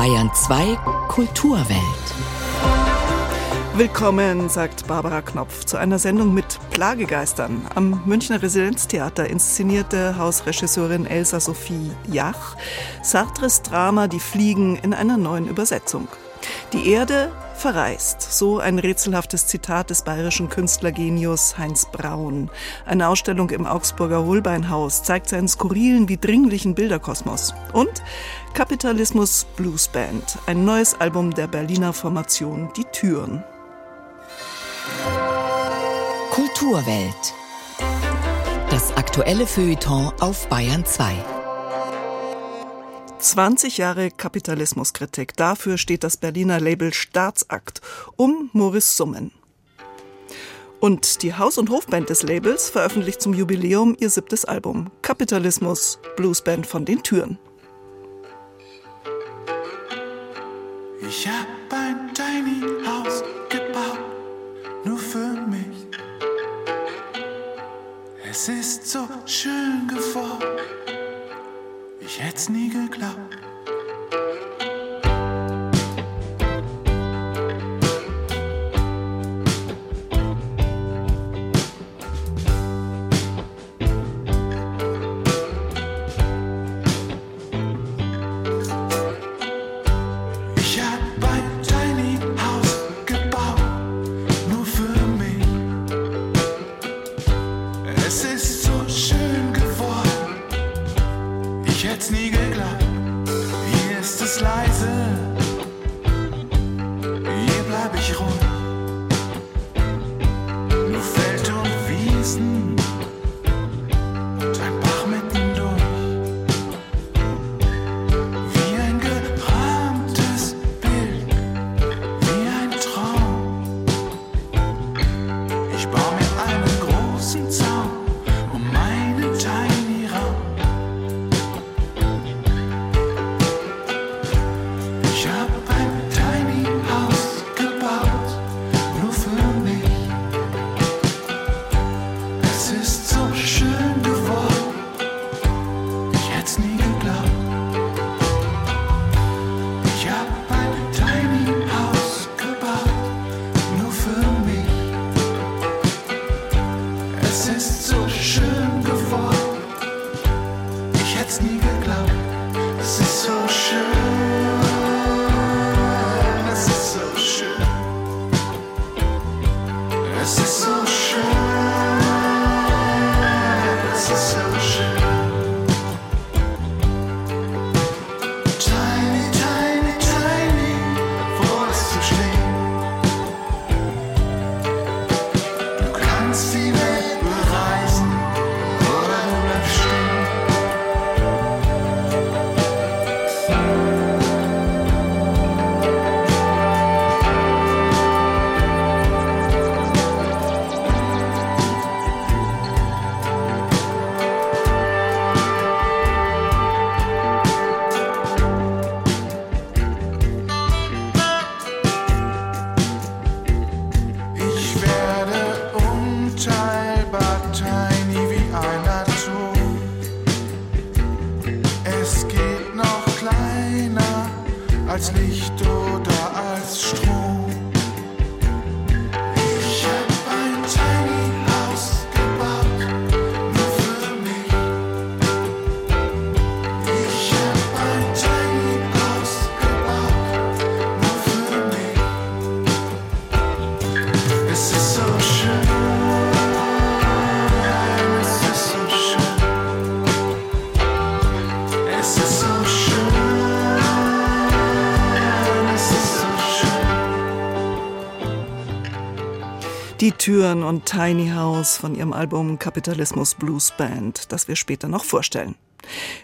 Bayern 2 Kulturwelt. Willkommen, sagt Barbara Knopf, zu einer Sendung mit Plagegeistern. Am Münchner Residenztheater inszenierte Hausregisseurin Elsa Sophie Jach Sartres Drama Die Fliegen in einer neuen Übersetzung. Die Erde verreist. So ein rätselhaftes Zitat des bayerischen Künstlergenius Heinz Braun. Eine Ausstellung im Augsburger Holbeinhaus zeigt seinen skurrilen wie dringlichen Bilderkosmos. Und Kapitalismus Blues Band, ein neues Album der Berliner Formation Die Türen. Kulturwelt. Das aktuelle Feuilleton auf Bayern 2. 20 Jahre Kapitalismuskritik. Dafür steht das Berliner Label Staatsakt um Morris Summen. Und die Haus- und Hofband des Labels veröffentlicht zum Jubiläum ihr siebtes Album Kapitalismus Bluesband von den Türen. Ich hab ein Tiny House gebaut, nur für mich. Es ist so schön geworden ich hätt's nie geglaubt. Türen und Tiny House von ihrem Album Kapitalismus Blues Band, das wir später noch vorstellen.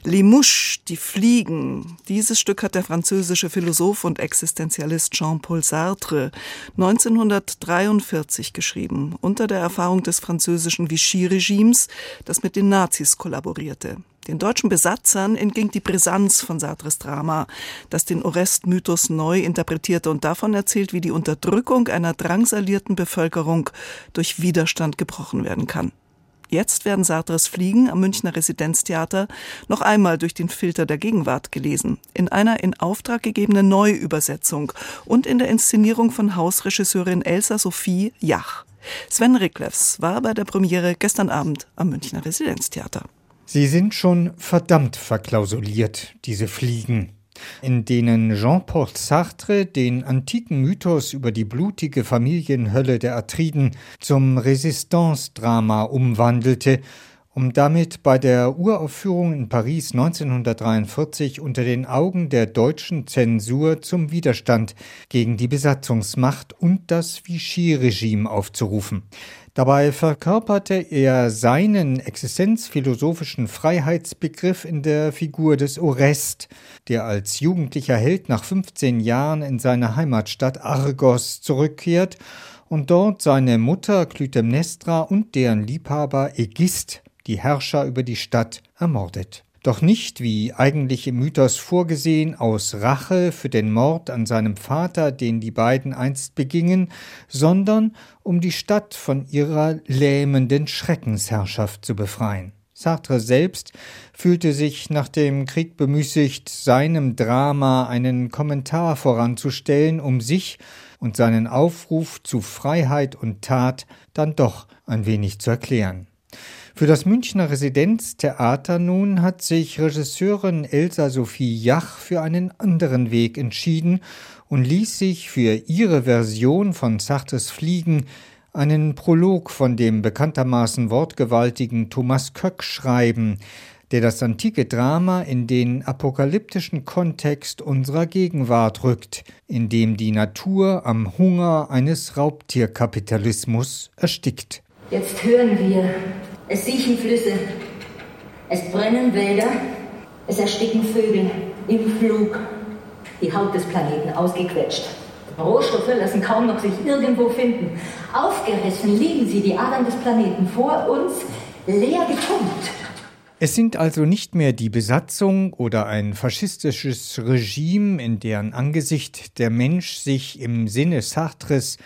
Les Mouches, die Fliegen. Dieses Stück hat der französische Philosoph und Existenzialist Jean-Paul Sartre 1943 geschrieben, unter der Erfahrung des französischen Vichy-Regimes, das mit den Nazis kollaborierte. Den deutschen Besatzern entging die Brisanz von Sartres Drama, das den Orest-Mythos neu interpretierte und davon erzählt, wie die Unterdrückung einer drangsalierten Bevölkerung durch Widerstand gebrochen werden kann. Jetzt werden Sartres Fliegen am Münchner Residenztheater noch einmal durch den Filter der Gegenwart gelesen, in einer in Auftrag gegebenen Neuübersetzung und in der Inszenierung von Hausregisseurin Elsa Sophie Jach. Sven Ricklefs war bei der Premiere gestern Abend am Münchner Residenztheater. Sie sind schon verdammt verklausuliert, diese Fliegen in denen Jean-Paul Sartre den antiken Mythos über die blutige Familienhölle der Atriden zum Resistance-Drama umwandelte, um damit bei der Uraufführung in Paris 1943 unter den Augen der deutschen Zensur zum Widerstand gegen die Besatzungsmacht und das Vichy-Regime aufzurufen. Dabei verkörperte er seinen existenzphilosophischen Freiheitsbegriff in der Figur des Orest, der als jugendlicher Held nach 15 Jahren in seine Heimatstadt Argos zurückkehrt und dort seine Mutter Clytemnestra und deren Liebhaber Ägist, die Herrscher über die Stadt, ermordet doch nicht, wie eigentlich im Mythos vorgesehen, aus Rache für den Mord an seinem Vater, den die beiden einst begingen, sondern um die Stadt von ihrer lähmenden Schreckensherrschaft zu befreien. Sartre selbst fühlte sich nach dem Krieg bemüßigt, seinem Drama einen Kommentar voranzustellen, um sich und seinen Aufruf zu Freiheit und Tat dann doch ein wenig zu erklären. Für das Münchner Residenztheater nun hat sich Regisseurin Elsa Sophie Jach für einen anderen Weg entschieden und ließ sich für ihre Version von Sartres Fliegen einen Prolog von dem bekanntermaßen wortgewaltigen Thomas Köck schreiben, der das antike Drama in den apokalyptischen Kontext unserer Gegenwart rückt, in dem die Natur am Hunger eines Raubtierkapitalismus erstickt. Jetzt hören wir es siechen Flüsse, es brennen Wälder, es ersticken Vögel im Flug. Die Haut des Planeten ausgequetscht. Rohstoffe lassen kaum noch sich irgendwo finden. Aufgerissen liegen sie, die Adern des Planeten, vor uns, leer gepumpt. Es sind also nicht mehr die Besatzung oder ein faschistisches Regime, in deren Angesicht der Mensch sich im Sinne Sartres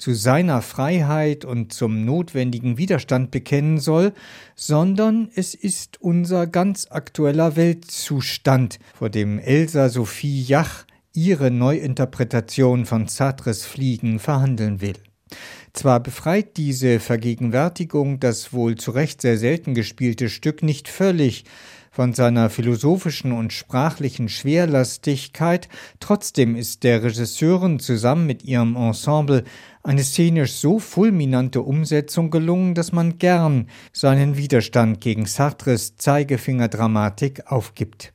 zu seiner Freiheit und zum notwendigen Widerstand bekennen soll, sondern es ist unser ganz aktueller Weltzustand, vor dem Elsa Sophie Jach ihre Neuinterpretation von Sartres Fliegen verhandeln will. Zwar befreit diese Vergegenwärtigung das wohl zu Recht sehr selten gespielte Stück nicht völlig von seiner philosophischen und sprachlichen Schwerlastigkeit, trotzdem ist der Regisseurin zusammen mit ihrem Ensemble eine szenisch so fulminante Umsetzung gelungen, dass man gern seinen Widerstand gegen Sartres Zeigefingerdramatik aufgibt.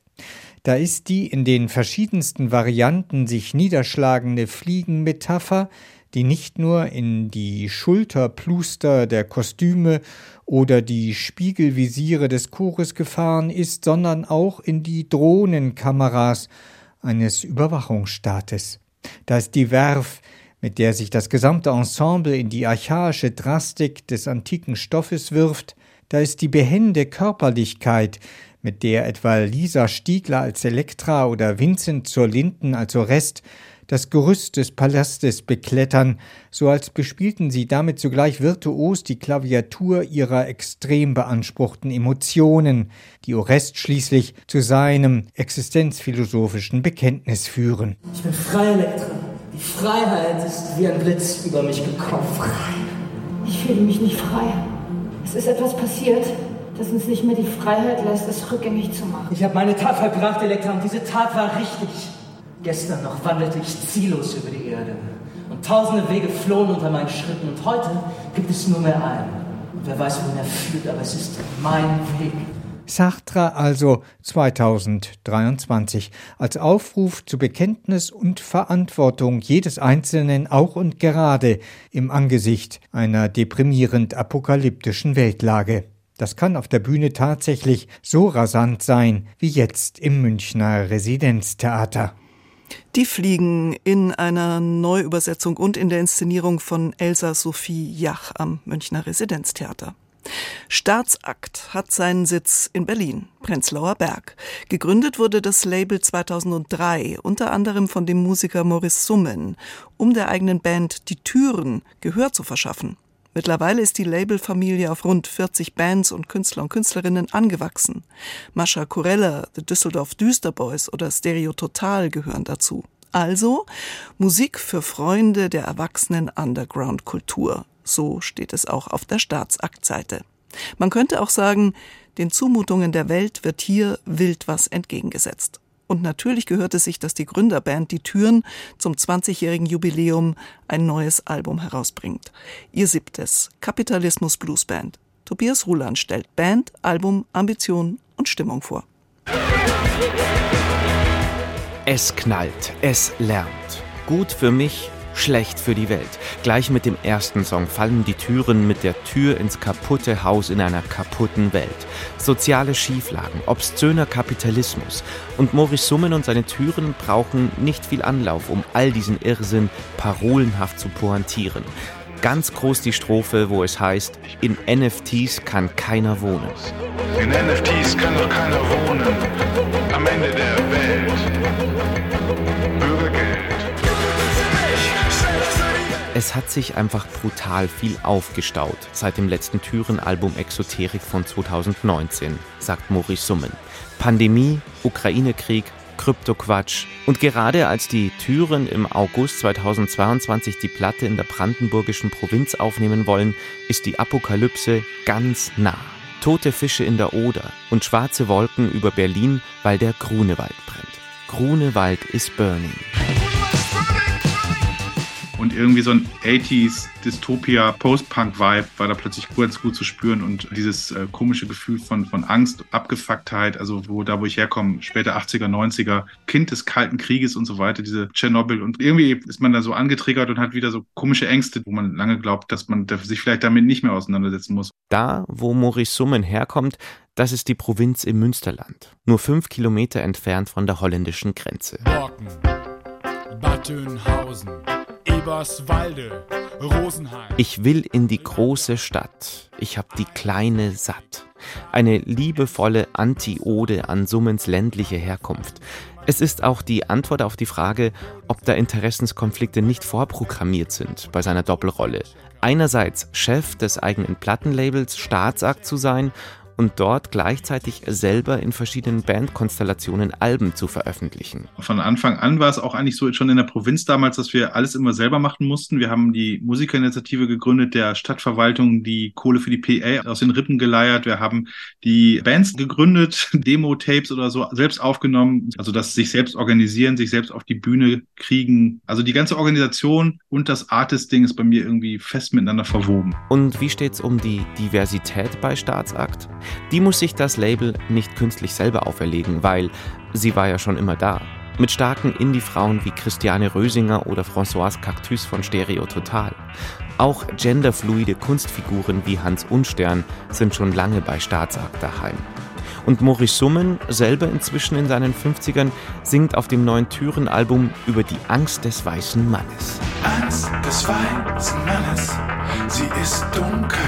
Da ist die in den verschiedensten Varianten sich niederschlagende Fliegenmetapher, die nicht nur in die Schulterpluster der Kostüme oder die Spiegelvisiere des Chores gefahren ist, sondern auch in die Drohnenkameras eines Überwachungsstaates. Da ist die Werf, mit der sich das gesamte Ensemble in die archaische Drastik des antiken Stoffes wirft, da ist die behende Körperlichkeit, mit der etwa Lisa Stiegler als Elektra oder Vincent zur Linden als Orest das Gerüst des Palastes beklettern, so als bespielten sie damit zugleich virtuos die Klaviatur ihrer extrem beanspruchten Emotionen, die Orest schließlich zu seinem existenzphilosophischen Bekenntnis führen. Ich bin frei, Elektra. Die Freiheit ist wie ein Blitz über mich gekommen. Frei. Ich fühle mich nicht frei. Es ist etwas passiert, das uns nicht mehr die Freiheit lässt, es rückgängig zu machen. Ich habe meine Tat vollbracht, Elektra, und diese Tat war richtig. Gestern noch wandelte ich ziellos über die Erde. Und tausende Wege flohen unter meinen Schritten. Und heute gibt es nur mehr einen. Und wer weiß, wohin er führt, aber es ist mein Weg. Sartre also 2023 als Aufruf zu Bekenntnis und Verantwortung jedes Einzelnen auch und gerade im Angesicht einer deprimierend apokalyptischen Weltlage. Das kann auf der Bühne tatsächlich so rasant sein wie jetzt im Münchner Residenztheater. Die fliegen in einer Neuübersetzung und in der Inszenierung von Elsa Sophie Jach am Münchner Residenztheater. Staatsakt hat seinen Sitz in Berlin, Prenzlauer Berg. Gegründet wurde das Label 2003, unter anderem von dem Musiker Maurice Summen, um der eigenen Band Die Türen Gehör zu verschaffen. Mittlerweile ist die Labelfamilie auf rund 40 Bands und Künstler und Künstlerinnen angewachsen. Mascha Kurella, The Düsseldorf Düsterboys oder Stereo Total gehören dazu. Also Musik für Freunde der erwachsenen Underground-Kultur. So steht es auch auf der Staatsaktseite. Man könnte auch sagen, den Zumutungen der Welt wird hier wild was entgegengesetzt. Und natürlich gehört es sich, dass die Gründerband Die Türen zum 20-jährigen Jubiläum ein neues Album herausbringt. Ihr siebtes Kapitalismus Blues Band. Tobias Ruland stellt Band, Album, Ambition und Stimmung vor. Es knallt, es lärmt. Gut für mich, schlecht für die Welt. Gleich mit dem ersten Song fallen die Türen mit der Tür ins kaputte Haus in einer kaputten Welt. Soziale Schieflagen, obszöner Kapitalismus. Und Maurice Summen und seine Türen brauchen nicht viel Anlauf, um all diesen Irrsinn parolenhaft zu pointieren. Ganz groß die Strophe, wo es heißt, in NFTs kann keiner wohnen. In NFTs kann doch keiner wohnen. Am Ende der Es hat sich einfach brutal viel aufgestaut seit dem letzten Türen-Album Exoterik von 2019, sagt Maurice Summen. Pandemie, Ukraine-Krieg, Kryptoquatsch. Und gerade als die Türen im August 2022 die Platte in der brandenburgischen Provinz aufnehmen wollen, ist die Apokalypse ganz nah. Tote Fische in der Oder und schwarze Wolken über Berlin, weil der Grunewald brennt. Grunewald is burning. Und irgendwie so ein 80s Dystopia Post-Punk-Vibe war da plötzlich ganz gut zu spüren und dieses äh, komische Gefühl von, von Angst, Abgefucktheit, also wo da, wo ich herkomme, später 80er, 90er, Kind des Kalten Krieges und so weiter, diese Tschernobyl und irgendwie ist man da so angetriggert und hat wieder so komische Ängste, wo man lange glaubt, dass man sich vielleicht damit nicht mehr auseinandersetzen muss. Da, wo Maurice Summen herkommt, das ist die Provinz im Münsterland, nur fünf Kilometer entfernt von der holländischen Grenze. Borken, Bad Dönhausen, Eberswalde, Rosenheim. Ich will in die große Stadt, ich hab die kleine satt. Eine liebevolle Antiode an Summens ländliche Herkunft. Es ist auch die Antwort auf die Frage, ob da Interessenskonflikte nicht vorprogrammiert sind bei seiner Doppelrolle. Einerseits Chef des eigenen Plattenlabels Staatsakt zu sein und dort gleichzeitig selber in verschiedenen Bandkonstellationen Alben zu veröffentlichen. Von Anfang an war es auch eigentlich so schon in der Provinz damals, dass wir alles immer selber machen mussten. Wir haben die Musikerinitiative gegründet, der Stadtverwaltung die Kohle für die PA aus den Rippen geleiert. Wir haben die Bands gegründet, Demo-Tapes oder so selbst aufgenommen. Also das sich selbst organisieren, sich selbst auf die Bühne kriegen. Also die ganze Organisation und das Artist-Ding ist bei mir irgendwie fest miteinander verwoben. Und wie steht's um die Diversität bei Staatsakt? Die muss sich das Label nicht künstlich selber auferlegen, weil sie war ja schon immer da. Mit starken Indie-Frauen wie Christiane Rösinger oder Françoise Cactus von Stereo Total. Auch genderfluide Kunstfiguren wie Hans Unstern sind schon lange bei Staatsakt daheim. Und Maurice Summen, selber inzwischen in seinen 50ern, singt auf dem neuen Türen-Album über die Angst des weißen Mannes. Angst des weißen Mannes. Sie ist dunkel,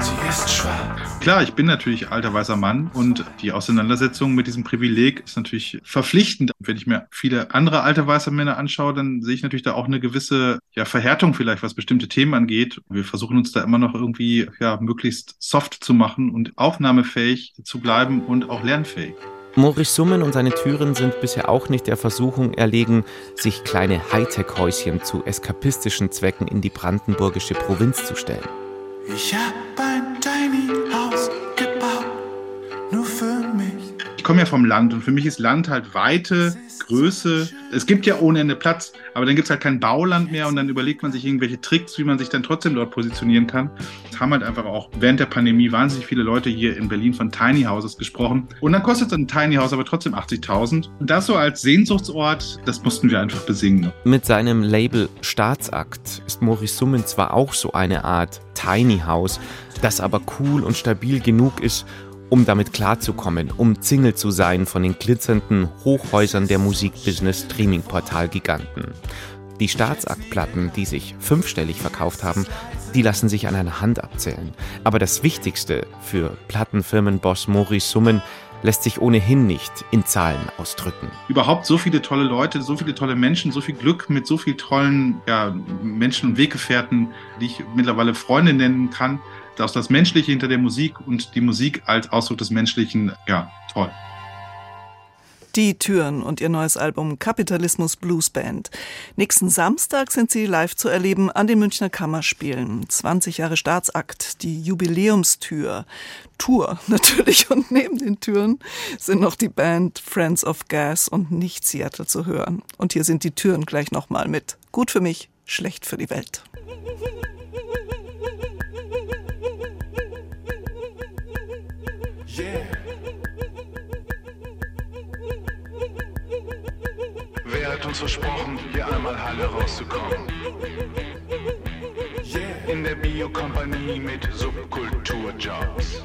sie ist schwarz. Klar, ich bin natürlich alter weißer Mann und die Auseinandersetzung mit diesem Privileg ist natürlich verpflichtend. Wenn ich mir viele andere alte weiße Männer anschaue, dann sehe ich natürlich da auch eine gewisse ja, Verhärtung vielleicht, was bestimmte Themen angeht. Wir versuchen uns da immer noch irgendwie ja, möglichst soft zu machen und aufnahmefähig zu bleiben und auch lernfähig. Maurice Summen und seine Türen sind bisher auch nicht der Versuchung erlegen, sich kleine Hightech-Häuschen zu eskapistischen Zwecken in die brandenburgische Provinz zu stellen. Ich hab komme ja vom Land und für mich ist Land halt Weite, Größe. Es gibt ja ohne Ende Platz, aber dann gibt es halt kein Bauland mehr und dann überlegt man sich irgendwelche Tricks, wie man sich dann trotzdem dort positionieren kann. Es haben halt einfach auch während der Pandemie wahnsinnig viele Leute hier in Berlin von Tiny Houses gesprochen. Und dann kostet ein Tiny House aber trotzdem 80.000. Und das so als Sehnsuchtsort, das mussten wir einfach besingen. Mit seinem Label Staatsakt ist Maurice Summen zwar auch so eine Art Tiny House, das aber cool und stabil genug ist, um damit klarzukommen, um Single zu sein von den glitzernden Hochhäusern der Musikbusiness-Streaming-Portal-Giganten. Die Staatsaktplatten, die sich fünfstellig verkauft haben, die lassen sich an einer Hand abzählen. Aber das Wichtigste für Plattenfirmenboss Maurice Summen, lässt sich ohnehin nicht in Zahlen ausdrücken. Überhaupt so viele tolle Leute, so viele tolle Menschen, so viel Glück mit so vielen tollen ja, Menschen und Weggefährten, die ich mittlerweile Freunde nennen kann. Dass das Menschliche hinter der Musik und die Musik als Ausdruck des Menschlichen, ja, toll. Die Türen und ihr neues Album Kapitalismus Blues Band. Nächsten Samstag sind sie live zu erleben an den Münchner Kammerspielen. 20 Jahre Staatsakt, die Jubiläumstür. Tour natürlich und neben den Türen sind noch die Band Friends of Gas und nicht Seattle zu hören. Und hier sind die Türen gleich nochmal mit. Gut für mich, schlecht für die Welt. Uns versprochen, hier einmal Halle rauszukommen? In der Biokompanie mit Subkulturjobs.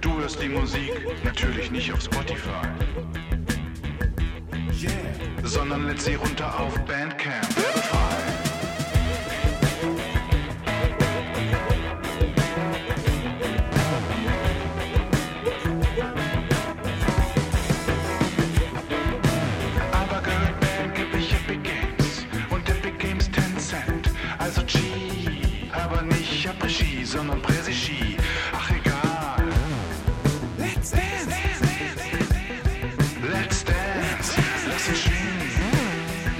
Du hörst die Musik natürlich nicht auf Spotify. Sondern lädst sie runter auf Bandcamp. Nicht Après-Ski, sondern Präsi-Ski. Ach egal. Let's dance. Let's dance. Lass uns schwingen.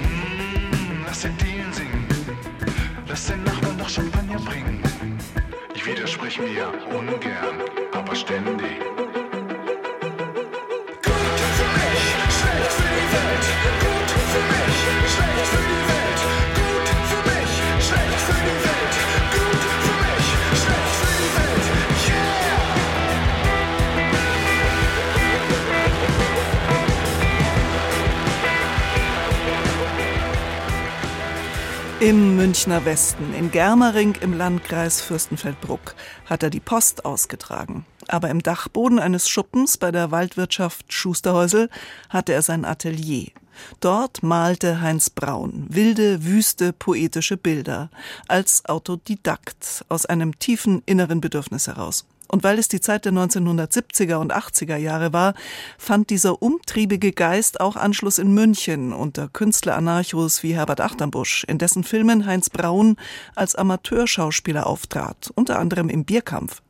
Mm, lass den Dealen singen. Lass den Nachbarn noch Champagner bringen. Ich widerspreche mir ungern, aber ständig. Im Münchner Westen, in Germering im Landkreis Fürstenfeldbruck, hat er die Post ausgetragen. Aber im Dachboden eines Schuppens bei der Waldwirtschaft Schusterhäusel hatte er sein Atelier. Dort malte Heinz Braun wilde, wüste, poetische Bilder als Autodidakt aus einem tiefen inneren Bedürfnis heraus. Und weil es die Zeit der 1970er und 80er Jahre war, fand dieser umtriebige Geist auch Anschluss in München unter Künstler-Anarchos wie Herbert Achternbusch, in dessen Filmen Heinz Braun als Amateurschauspieler auftrat, unter anderem im Bierkampf.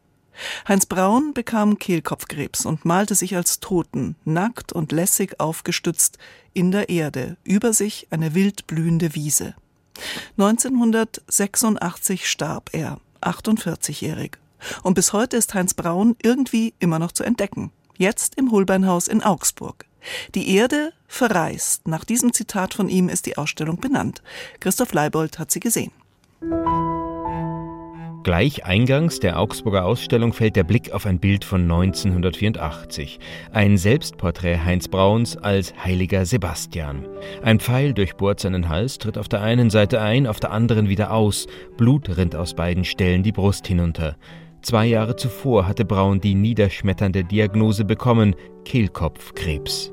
Heinz Braun bekam Kehlkopfkrebs und malte sich als Toten, nackt und lässig aufgestützt, in der Erde, über sich eine wild blühende Wiese. 1986 starb er, 48-jährig. Und bis heute ist Heinz Braun irgendwie immer noch zu entdecken. Jetzt im Holbeinhaus in Augsburg. Die Erde verreist. Nach diesem Zitat von ihm ist die Ausstellung benannt. Christoph Leibold hat sie gesehen. Gleich eingangs der Augsburger Ausstellung fällt der Blick auf ein Bild von 1984. Ein Selbstporträt Heinz Brauns als heiliger Sebastian. Ein Pfeil durchbohrt seinen Hals, tritt auf der einen Seite ein, auf der anderen wieder aus. Blut rinnt aus beiden Stellen die Brust hinunter. Zwei Jahre zuvor hatte Braun die niederschmetternde Diagnose bekommen, Kehlkopfkrebs.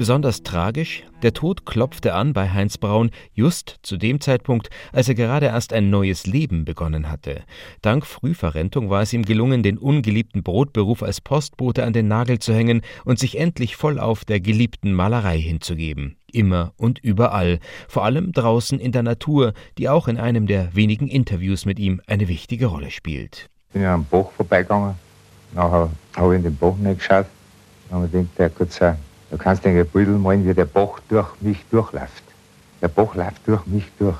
Besonders tragisch, der Tod klopfte an bei Heinz Braun just zu dem Zeitpunkt, als er gerade erst ein neues Leben begonnen hatte. Dank Frühverrentung war es ihm gelungen, den ungeliebten Brotberuf als Postbote an den Nagel zu hängen und sich endlich voll auf der geliebten Malerei hinzugeben. Immer und überall, vor allem draußen in der Natur, die auch in einem der wenigen Interviews mit ihm eine wichtige Rolle spielt. Bin ja am Bach vorbeigegangen, nachher habe ich in den Bach nicht geschaut, dann habe ich gedacht, der Gott sei Du kannst ein Bild malen, wie der Bach durch mich durchläuft. Der Bach läuft durch mich durch.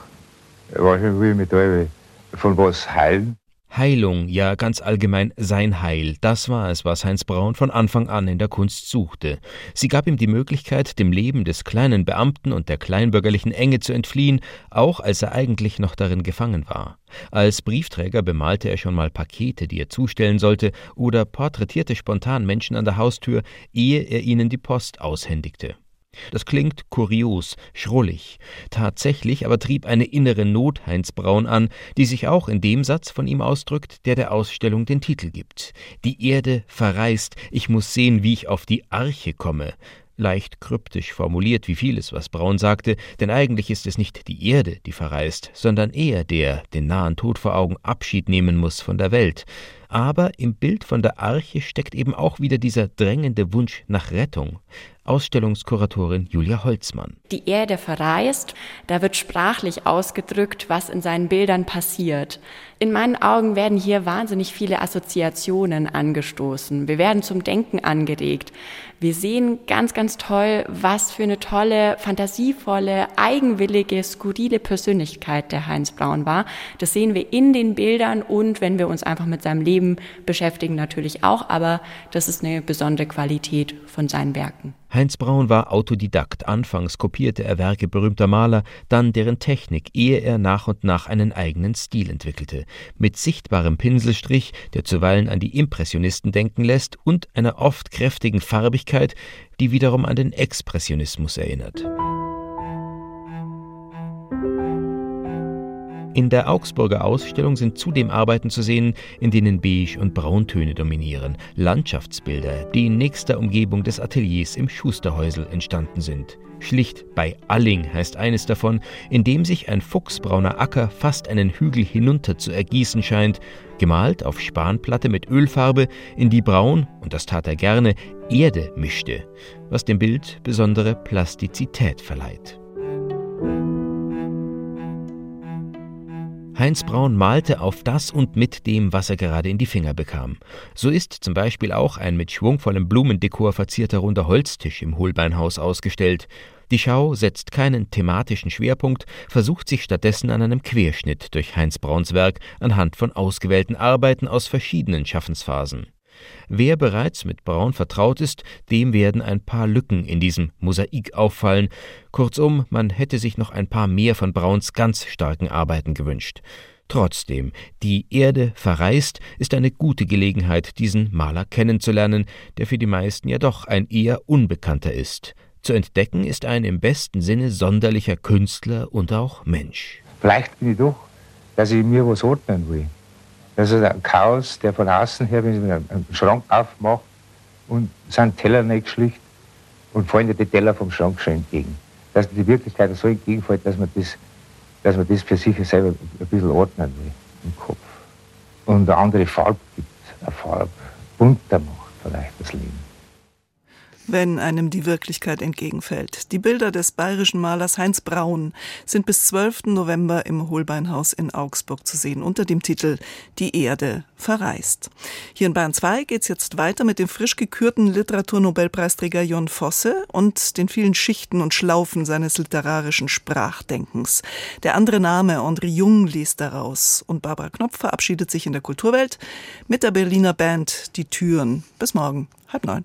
Wahrscheinlich will ich mich da von was heilen. Heilung, ja ganz allgemein sein Heil, das war es, was Heinz Braun von Anfang an in der Kunst suchte. Sie gab ihm die Möglichkeit, dem Leben des kleinen Beamten und der kleinbürgerlichen Enge zu entfliehen, auch als er eigentlich noch darin gefangen war. Als Briefträger bemalte er schon mal Pakete, die er zustellen sollte, oder porträtierte spontan Menschen an der Haustür, ehe er ihnen die Post aushändigte. Das klingt kurios, schrullig. Tatsächlich aber trieb eine innere Not Heinz Braun an, die sich auch in dem Satz von ihm ausdrückt, der der Ausstellung den Titel gibt. Die Erde verreist, ich muss sehen, wie ich auf die Arche komme. Leicht kryptisch formuliert wie vieles, was Braun sagte, denn eigentlich ist es nicht die Erde, die verreist, sondern er, der, den nahen Tod vor Augen, Abschied nehmen muss von der Welt. Aber im Bild von der Arche steckt eben auch wieder dieser drängende Wunsch nach Rettung. Ausstellungskuratorin Julia Holzmann. Die Erde verreist, da wird sprachlich ausgedrückt, was in seinen Bildern passiert. In meinen Augen werden hier wahnsinnig viele Assoziationen angestoßen. Wir werden zum Denken angeregt. Wir sehen ganz, ganz toll, was für eine tolle, fantasievolle, eigenwillige, skurrile Persönlichkeit der Heinz Braun war. Das sehen wir in den Bildern und wenn wir uns einfach mit seinem Leben beschäftigen, natürlich auch. Aber das ist eine besondere Qualität von seinen Werken. Heinz Braun war Autodidakt. Anfangs kopierte er Werke berühmter Maler, dann deren Technik, ehe er nach und nach einen eigenen Stil entwickelte. Mit sichtbarem Pinselstrich, der zuweilen an die Impressionisten denken lässt, und einer oft kräftigen Farbigkeit, die wiederum an den Expressionismus erinnert. In der Augsburger Ausstellung sind zudem Arbeiten zu sehen, in denen Beige- und Brauntöne dominieren, Landschaftsbilder, die in nächster Umgebung des Ateliers im Schusterhäusel entstanden sind. Schlicht bei Alling heißt eines davon, in dem sich ein fuchsbrauner Acker fast einen Hügel hinunter zu ergießen scheint, gemalt auf Spanplatte mit Ölfarbe, in die Braun, und das tat er gerne, Erde mischte, was dem Bild besondere Plastizität verleiht. Heinz Braun malte auf das und mit dem, was er gerade in die Finger bekam. So ist zum Beispiel auch ein mit schwungvollem Blumendekor verzierter runder Holztisch im Holbeinhaus ausgestellt. Die Schau setzt keinen thematischen Schwerpunkt, versucht sich stattdessen an einem Querschnitt durch Heinz Brauns Werk anhand von ausgewählten Arbeiten aus verschiedenen Schaffensphasen. Wer bereits mit Braun vertraut ist, dem werden ein paar Lücken in diesem Mosaik auffallen. Kurzum, man hätte sich noch ein paar mehr von Brauns ganz starken Arbeiten gewünscht. Trotzdem, die Erde verreist ist eine gute Gelegenheit, diesen Maler kennenzulernen, der für die meisten ja doch ein eher Unbekannter ist. Zu entdecken ist ein im besten Sinne sonderlicher Künstler und auch Mensch. Vielleicht bin ich doch, dass ich mir was ordnen will. Das ist ein Chaos, der von außen her, wenn ich einen Schrank aufmache und sind Teller nicht schlicht und fallen dir die Teller vom Schrank schon entgegen. Dass die Wirklichkeit so entgegenfällt, dass man das, dass man das für sich selber ein bisschen ordnen will im Kopf. Und eine andere Farbe gibt, eine Farbe bunter macht vielleicht das Leben wenn einem die Wirklichkeit entgegenfällt. Die Bilder des bayerischen Malers Heinz Braun sind bis 12. November im Holbeinhaus in Augsburg zu sehen unter dem Titel Die Erde verreist. Hier in Bayern 2 geht's jetzt weiter mit dem frisch gekürten Literaturnobelpreisträger Jon Fosse und den vielen Schichten und Schlaufen seines literarischen Sprachdenkens. Der andere Name André Jung liest daraus und Barbara Knopf verabschiedet sich in der Kulturwelt mit der Berliner Band Die Türen. Bis morgen, halb neun.